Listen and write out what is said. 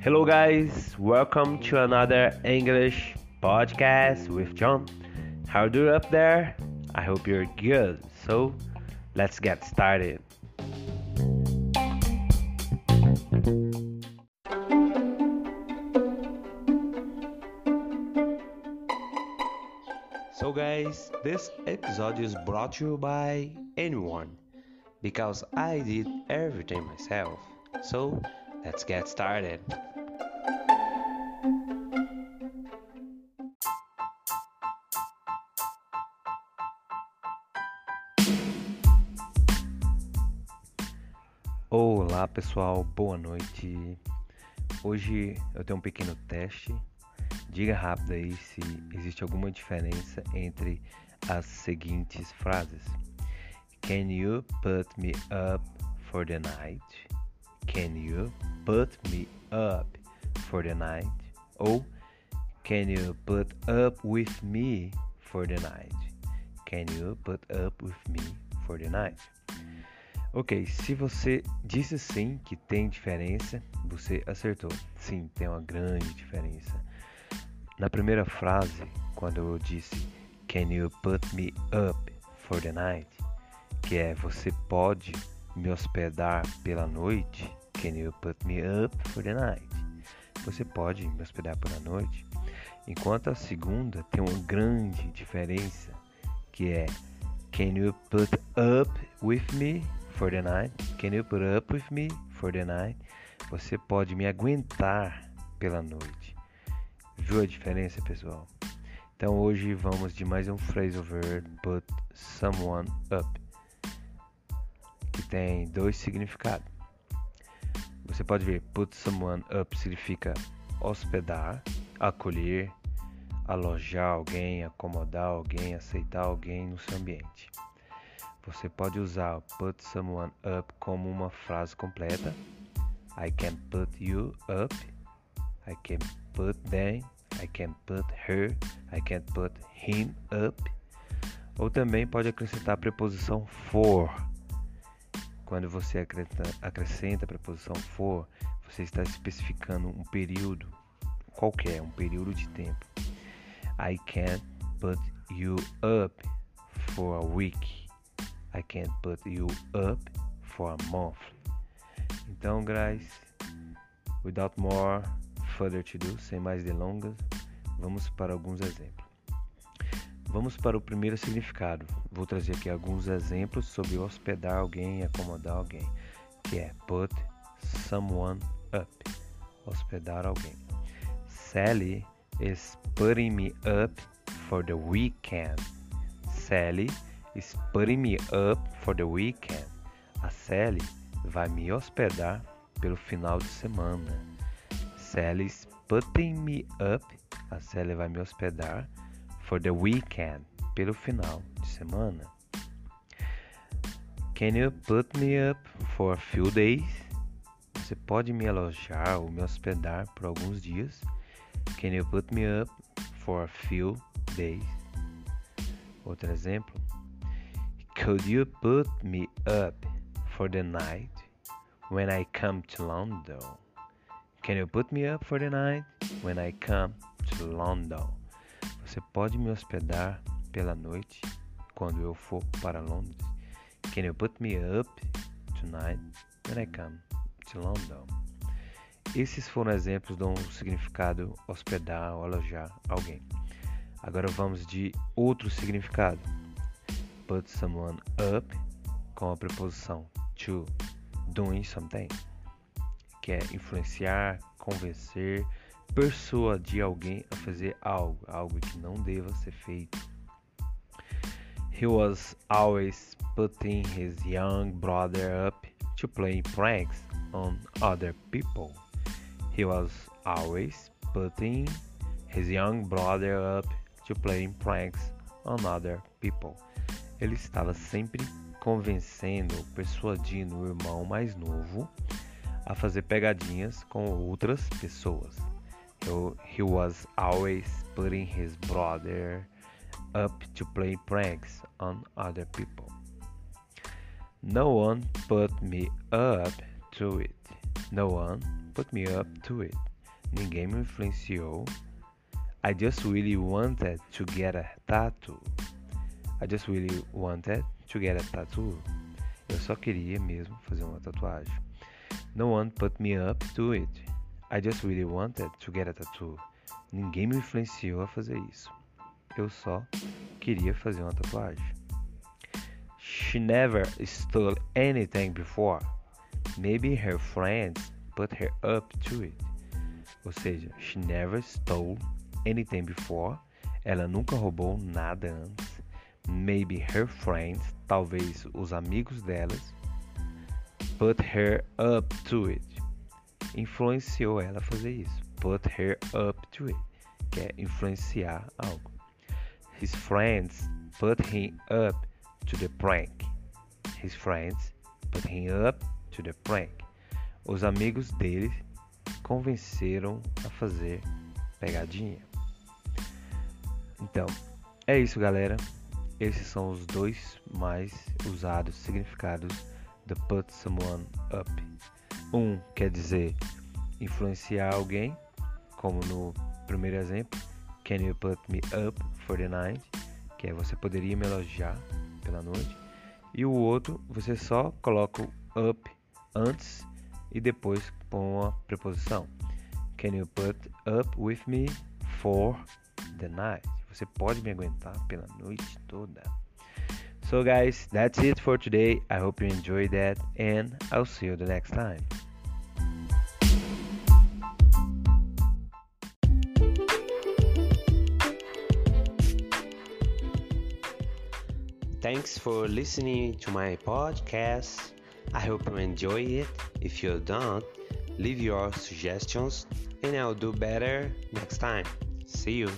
Hello, guys, welcome to another English podcast with John. How are you up there? I hope you're good. So, let's get started. So, guys, this episode is brought to you by anyone because I did everything myself. So, let's get started. Olá pessoal, boa noite. Hoje eu tenho um pequeno teste. Diga rápido aí se existe alguma diferença entre as seguintes frases: Can you put me up for the night? Can you put me up for the night? Ou Can you put up with me for the night? Can you put up with me for the night? Ok, se você disse sim que tem diferença, você acertou. Sim, tem uma grande diferença. Na primeira frase, quando eu disse Can you put me up for the night? Que é você pode me hospedar pela noite? Can you put me up for the night? Você pode me hospedar pela noite? Enquanto a segunda tem uma grande diferença, que é Can you put up with me for the night? Can you put up with me for the night? Você pode me aguentar pela noite. Viu a diferença, pessoal? Então hoje vamos de mais um phrasal verb put someone up, tem dois significados. Você pode ver put someone up significa hospedar, acolher, alojar alguém, acomodar alguém, aceitar alguém no seu ambiente. Você pode usar put someone up como uma frase completa. I can put you up. I can put them. I can put her. I can put him up. Ou também pode acrescentar a preposição for. Quando você acrescenta a preposição for, você está especificando um período qualquer, um período de tempo. I can put you up for a week. I can't put you up for a month. Então, guys, without more further to do, sem mais delongas, vamos para alguns exemplos. Vamos para o primeiro significado. Vou trazer aqui alguns exemplos sobre hospedar alguém, acomodar alguém, que é put someone up, hospedar alguém. Sally is putting me up for the weekend. Sally is putting me up for the weekend. A Sally vai me hospedar pelo final de semana. Sally's putting me up. A Sally vai me hospedar for the weekend, pelo final de semana. Can you put me up for a few days? Você pode me alojar ou me hospedar por alguns dias? Can you put me up for a few days? Outro exemplo. Could you put me up for the night when I come to London? Can you put me up for the night when I come to London? Você pode me hospedar pela noite quando eu for para Londres? Can you put me up tonight when I come to London? Esses foram exemplos de um significado hospedar ou alojar alguém. Agora vamos de outro significado put someone up com a preposição to doing something, que é influenciar, convencer, persuadir alguém a fazer algo, algo que não deva ser feito. He was always putting his young brother up to play pranks on other people. He was always putting his young brother up to play pranks on other people. Ele estava sempre convencendo, persuadindo o irmão mais novo a fazer pegadinhas com outras pessoas. So he was always putting his brother up to play pranks on other people. No one put me up to it. No one put me up to it. Ninguém me influenciou. I just really wanted to get a tattoo. I just really wanted to get a tattoo. Eu só queria mesmo fazer uma tatuagem. No one put me up to it. I just really wanted to get a tattoo. Ninguém me influenciou a fazer isso. Eu só queria fazer uma tatuagem. She never stole anything before. Maybe her friends put her up to it. Ou seja, she never stole anything before. Ela nunca roubou nada antes. Maybe her friends, talvez os amigos delas, put her up to it. Influenciou ela a fazer isso. Put her up to it. Que é influenciar algo. His friends put him up to the prank. His friends put him up to the prank. Os amigos dele convenceram a fazer pegadinha. Então, é isso, galera. Esses são os dois mais usados significados do put someone up. Um quer dizer influenciar alguém, como no primeiro exemplo, Can you put me up for the night? Que é você poderia me elogiar pela noite. E o outro, você só coloca o up antes e depois põe uma preposição. Can you put up with me for the night? Você pode me aguentar pela noite toda. So guys, that's it for today. I hope you enjoyed that and I'll see you the next time. Thanks for listening to my podcast. I hope you enjoy it. If you don't, leave your suggestions and I'll do better next time. See you.